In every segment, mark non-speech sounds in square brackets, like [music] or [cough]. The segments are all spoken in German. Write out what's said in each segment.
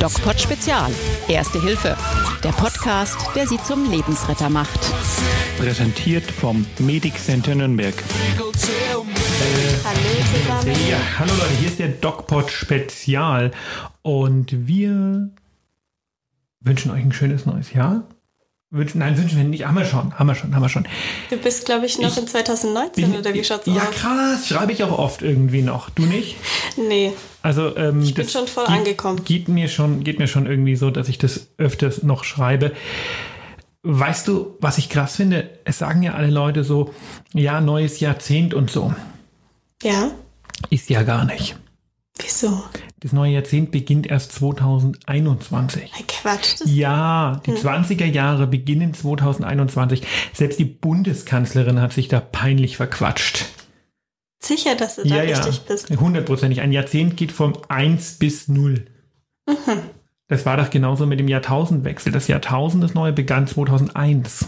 DocPod Spezial. Erste Hilfe. Der Podcast, der Sie zum Lebensretter macht. Präsentiert vom Medic Center Nürnberg. Hallo zusammen. Ja, hallo Leute, hier ist der DocPod Spezial und wir wünschen euch ein schönes neues Jahr. Wünschen, nein, wünschen wir nicht. Haben wir schon, haben wir schon, haben wir schon. Du bist, glaube ich, noch Ich in 2019 oder wie schaut's ja, aus? krass, schreibe ich auch oft irgendwie noch. Du nicht? [laughs] Nee, Also ähm, ich bin schon voll angekommen. Geht mir schon, geht mir schon irgendwie so, dass ich das öfters noch schreibe. Weißt du, was ich krass finde? Es sagen ja alle Leute so, ja, neues Jahrzehnt und so. ja. Ist ja gar nicht. Wieso? Das neue Jahrzehnt beginnt erst 2021. Ein Quatsch. Ja, die 20er Jahre beginnen 2021. Selbst die Bundeskanzlerin hat sich da peinlich verquatscht. sicher, dass du da ja, ja, richtig bist. hundertprozentig. Ein Jahrzehnt geht vom 1 bis 0. Mhm. Das war doch genauso mit dem Jahrtausendwechsel. Das Jahrtausend, das neue, begann 2001.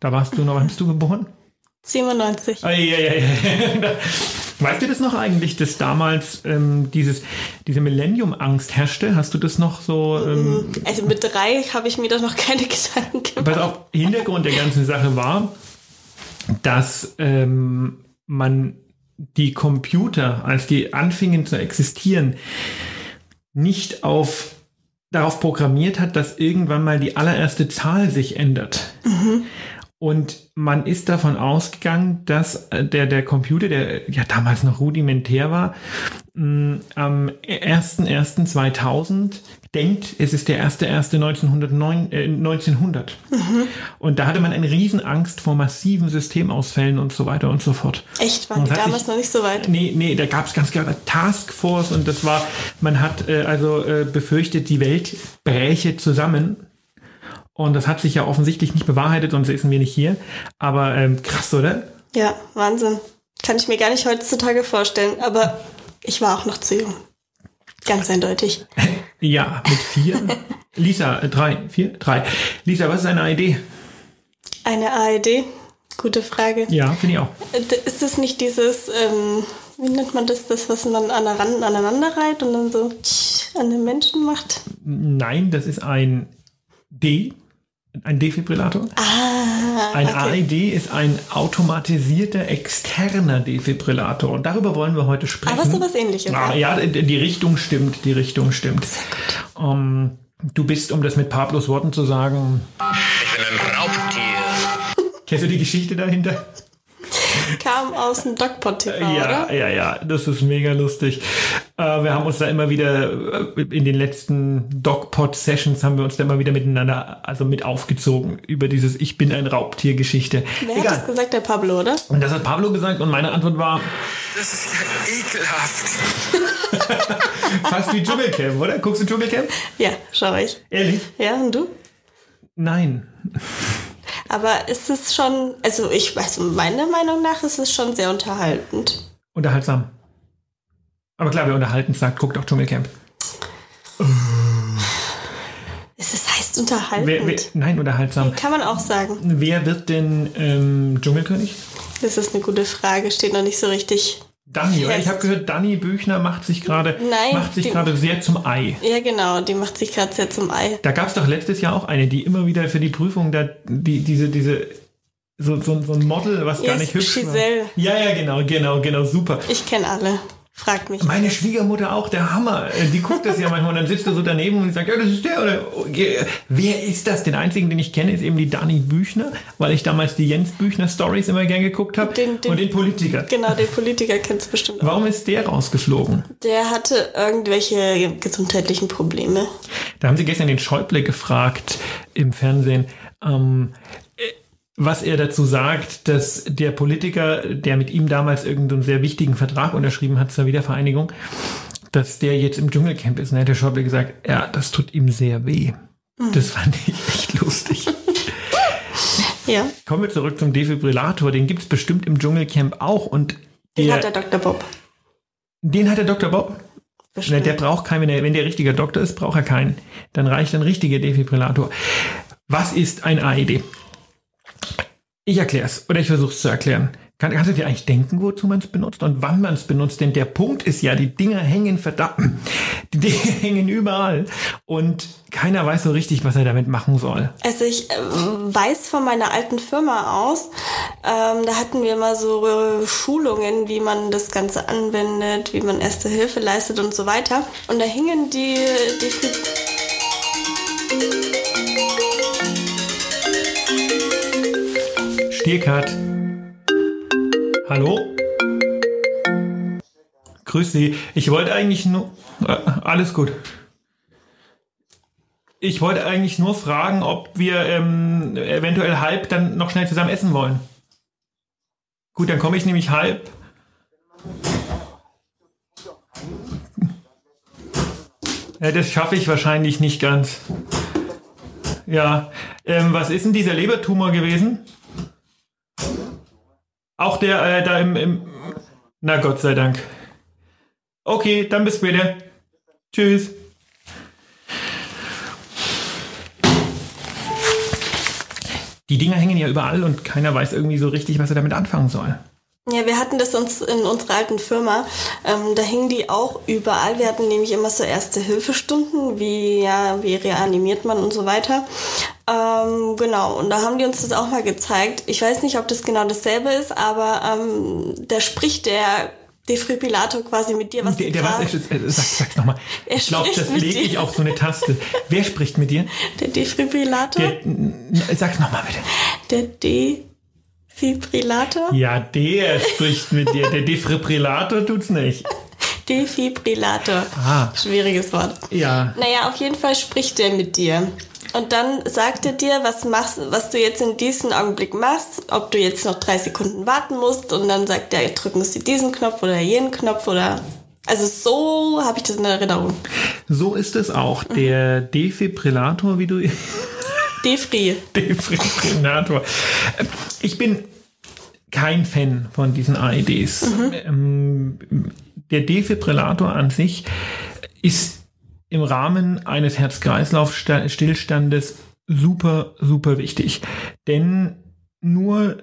Da warst du noch, wann bist du geboren? 97. Ei, ei, ei, ei. [laughs] Weißt du das noch eigentlich, dass damals ähm, dieses, diese Millennium-Angst herrschte? Hast du das noch so? Ähm, Also mit drei habe ich mir da noch keine [laughs] Gedanken gemacht. Was auch Hintergrund der ganzen Sache war, dass ähm, man die Computer, als die anfingen zu existieren, nicht auf darauf programmiert hat, dass irgendwann mal die allererste Zahl sich ändert. Und man ist davon ausgegangen, dass äh, der, der Computer, der ja damals noch rudimentär war, mh, am 01.01.2000 denkt, es ist der 1.1.1909 äh, 1900. Und da hatte man eine Riesenangst vor massiven Systemausfällen und so weiter und so fort. Echt, waren die damals sich- noch nicht so weit? Nee, nee, da gab es ganz klar eine Taskforce und das war, man hat äh, also äh, befürchtet, die Welt bräche zusammen. Und das hat sich ja offensichtlich nicht bewahrheitet, sonst säßen wir nicht hier. Aber ähm, krass, oder? Ja, Wahnsinn. Kann ich mir gar nicht heutzutage vorstellen. Aber ich war auch noch zu jung. Ganz eindeutig. [laughs] Ja, mit vier. [laughs] Lisa, äh, drei, vier, drei. Lisa, was ist eine Idee? Eine ARD? Gute Frage. Ja, finde ich auch. Äh, Ist das nicht dieses, ähm, wie nennt man das, das, was man aneinander, aneinander reiht und dann so tsch, an den Menschen macht? Nein, das ist ein D, ein Defibrillator. Ah, Ein okay. AED ist ein automatisierter externer Defibrillator. Und darüber wollen wir heute sprechen. Aber sowas ähnliches. Ah, ja, die Richtung stimmt, die Richtung stimmt. Ähm, du bist, um das mit Pablos Worten zu sagen, Ich bin ein Raubtier. kennst du die Geschichte dahinter? Kam aus dem DocPod TV, Ja, oder? ja, ja, das ist mega lustig. Äh, wir haben uns da immer wieder, äh, in den letzten DocPod-Sessions haben wir uns da immer wieder miteinander, also mit aufgezogen über dieses Ich bin ein Raubtier-Geschichte. Wer hat das gesagt? Der Pablo, oder? Und das hat Pablo gesagt und meine Antwort war Das ist ja ekelhaft. [laughs] fast wie Dschungelcamp, oder? Guckst du Dschungelcamp? Ja, schau ich. Ehrlich? Ja, und du? Nein. Aber ist es schon, also ich weiß, meiner Meinung nach ist es schon sehr unterhaltend. Unterhaltsam. Aber klar, wer unterhalten sagt, guckt auch Dschungelcamp. Es ist, heißt unterhaltend. Wer, wer, nein, unterhaltsam. Kann man auch sagen. Wer wird denn ähm, Dschungelkönig? Das ist eine gute Frage, steht noch nicht so richtig. Danny, oder? Ich habe gehört, Danny Büchner macht sich gerade Nein, macht sich die- gerade sehr zum Ei. Ja, genau, die macht sich gerade sehr zum Ei. Da gab es doch letztes Jahr auch eine, die immer wieder für die Prüfung da die diese diese so, so, so ein Model, was gar Ja, nicht hübsch Giselle. war. Ja, ja, genau, genau, genau, super. Ich kenne alle. Fragt mich. Meine Schwiegermutter auch, der Hammer. Äh, Die guckt das ja manchmal und dann sitzt du so daneben und sagt, ja, das ist der oder okay, wer ist das? Den einzigen, den ich kenne, ist eben die Dani Büchner, weil ich damals die Jens Büchner Stories immer gern geguckt habe und den Politiker. Genau, den Politiker kennst du bestimmt auch. Warum ist der rausgeflogen? Der hatte irgendwelche gesundheitlichen Probleme. Da haben sie gestern den Schäuble gefragt im Fernsehen, ähm, äh, was er dazu sagt, dass der Politiker, der mit ihm damals irgendeinen sehr wichtigen Vertrag unterschrieben hat zur Wiedervereinigung, dass der jetzt im Dschungelcamp ist. Und dann hat der Schäuble gesagt, ja, das tut ihm sehr weh. Das fand ich echt lustig. [laughs] Ja, Kommen wir zurück zum Defibrillator. Den gibt es bestimmt im Dschungelcamp auch. Und den der, hat der Dr. Bob. den hat der Dr. Bob. Bestimmt. der braucht keinen, wenn der, wenn der richtiger Doktor ist, braucht er keinen. Dann reicht ein richtiger Defibrillator. Was ist ein AED? Ich erkläre es oder ich versuche es zu erklären. Kann, kannst du dir eigentlich denken, wozu man es benutzt und wann man es benutzt? Denn der Punkt ist ja, die Dinger hängen verdammt, [clears throat] die Dinger [laughs] hängen überall und keiner weiß so richtig, was er damit machen soll. Also ich äh, weiß von meiner alten Firma aus, ähm, da hatten wir mal so Schulungen, wie man das Ganze anwendet, wie man Erste Hilfe leistet und so weiter. Und da hingen die, die Stierkat. Hallo? Grüß Sie. Ich wollte eigentlich nur. Äh, alles gut. Ich wollte eigentlich nur fragen, ob wir ähm, eventuell halb dann noch schnell zusammen essen wollen. Gut, dann komme ich nämlich halb. Ja, das schaffe ich wahrscheinlich nicht ganz. Ja, ähm, was ist denn dieser Lebertumor gewesen? Auch der äh, da im, im. Na Gott sei Dank. Okay, dann bis später. Tschüss. Die Dinger hängen ja überall und keiner weiß irgendwie so richtig, was er damit anfangen soll. Ja, wir hatten das uns in unserer alten Firma. Ähm, da hingen die auch überall. Wir hatten nämlich immer so erste Hilfestunden, wie ja, wie reanimiert man und so weiter. Ähm, genau, und da haben die uns das auch mal gezeigt. Ich weiß nicht, ob das genau dasselbe ist, aber ähm, da spricht der Defibrillator quasi mit dir, was Der, du der was, äh, sag, sag's nochmal. [laughs] Er Ich glaube, das lege ich auf so eine Taste. Wer spricht mit dir? Der Defibrillator? Der, sag's nochmal bitte. Der Defibrillator? Ja, der spricht mit dir. Der Defibrillator tut's nicht. [laughs] Defibrillator. Ah. Schwieriges Wort. Ja. Naja, auf jeden Fall spricht der mit dir. Und dann sagt er dir, was machst, was du jetzt in diesem Augenblick machst, ob du jetzt noch drei Sekunden warten musst und dann sagt er, drücken Sie diesen Knopf oder jenen Knopf oder also so habe ich das in Erinnerung. So ist es auch. Der Defibrillator, wie du. Defri. [laughs] Defibrillator. Ich bin kein Fan von diesen AEDs. Ähm, Der Defibrillator an sich ist im Rahmen eines Herz-Kreislauf-Stillstandes super, super wichtig. Denn nur,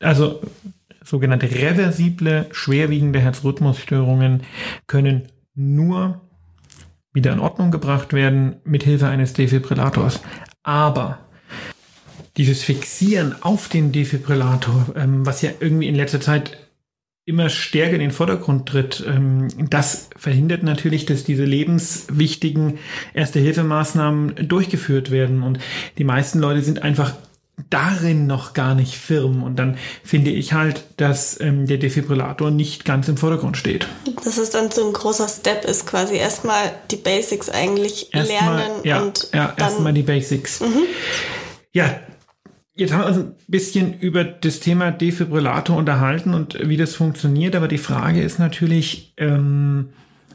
also sogenannte reversible, schwerwiegende Herzrhythmusstörungen können nur wieder in Ordnung gebracht werden mit Hilfe eines Defibrillators. Aber dieses Fixieren auf den Defibrillator, ähm, was ja irgendwie in letzter Zeit immer stärker in den Vordergrund tritt, ähm, das verhindert natürlich, dass diese lebenswichtigen Erste-Hilfemaßnahmen durchgeführt werden. Und die meisten Leute sind einfach darin noch gar nicht firm. Und dann finde ich halt, dass ähm, der Defibrillator nicht ganz im Vordergrund steht. Das ist dann so ein großer Step ist quasi erstmal die Basics eigentlich Erstmal, lernen ja, und ja, erstmal die Basics. Ja, jetzt haben wir uns ein bisschen über das Thema Defibrillator unterhalten und wie das funktioniert, aber die Frage ist natürlich, ähm,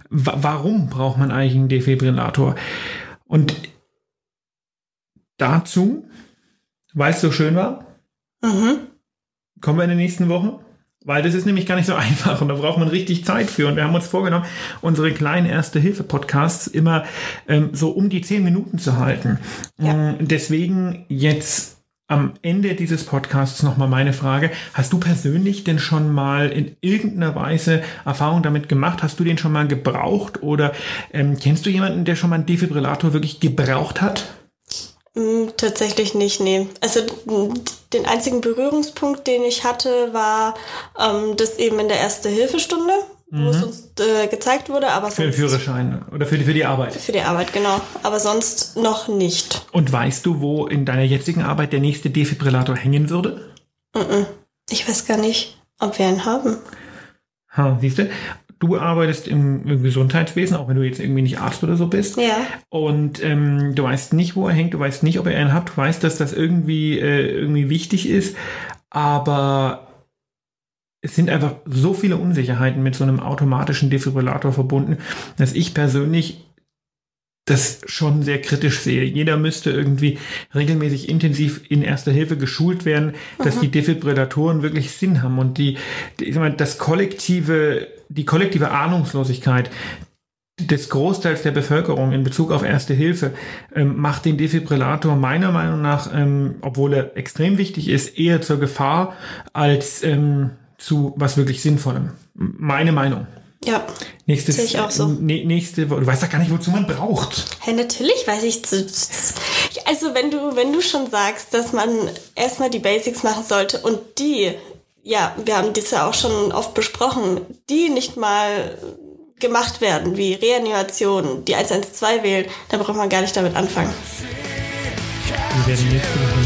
wa warum braucht man eigentlich einen Defibrillator? Und dazu, weil es so schön war, mhm. kommen wir in der nächsten Woche. Weil das ist nämlich gar nicht so [laughs] einfach und da braucht man richtig Zeit für. Und wir haben uns vorgenommen, unsere kleinen Erste-Hilfe-Podcasts immer ähm, so um die zehn Minuten zu halten. Ja. Mm, Deswegen jetzt am Ende dieses Podcasts nochmal meine Frage. Hast du persönlich denn schon mal in irgendeiner Weise Erfahrung damit gemacht? Hast du den schon mal gebraucht? Oder ähm, kennst du jemanden, der schon mal einen Defibrillator wirklich gebraucht hat? Mm, Tatsächlich nicht, nee. Also mm, den einzigen Berührungspunkt, den ich hatte, war ähm, das eben in der Erste-Hilfestunde, wo es uns äh, gezeigt wurde, aber Mhm. Für den sonst Führerschein oder für die, für die Arbeit? für die Arbeit, genau. Aber sonst noch nicht. Und weißt du, wo in deiner jetzigen Arbeit der nächste Defibrillator hängen würde? Ich weiß gar nicht, ob wir einen haben. Ha, siehst du? Du arbeitest im, im Gesundheitswesen, auch wenn du jetzt irgendwie nicht Arzt oder so bist. Ja. Und ähm, du weißt nicht, wo er hängt, du weißt nicht, ob er einen hat, du weißt, dass das irgendwie, äh, irgendwie wichtig ist, aber es sind einfach so viele Unsicherheiten mit so einem automatischen Defibrillator verbunden, dass ich persönlich das schon sehr kritisch sehe. Jeder müsste irgendwie regelmäßig intensiv in Erster Hilfe geschult werden, dass die Defibrillatoren wirklich Sinn haben und die, die ich sag mal, das kollektive, die kollektive Ahnungslosigkeit des Großteils der Bevölkerung in Bezug auf Erste Hilfe ähm, macht den Defibrillator meiner Meinung nach, ähm, obwohl er extrem wichtig ist, eher zur Gefahr als ähm, zu was wirklich Sinnvollem. Meine Meinung. Ja. Nächstes, Sehe ich auch so. nächste, Woche- du weißt doch gar nicht, wozu man braucht. Hey, natürlich weiß ich. zu- Also wenn du, wenn du schon sagst, dass man erstmal die Basics machen sollte und die, ja, wir haben das ja auch schon oft besprochen, die nicht mal gemacht werden, wie Reanimation, die 112 wählen, da braucht man gar nicht damit anfangen. Wir werden nächste Woche einen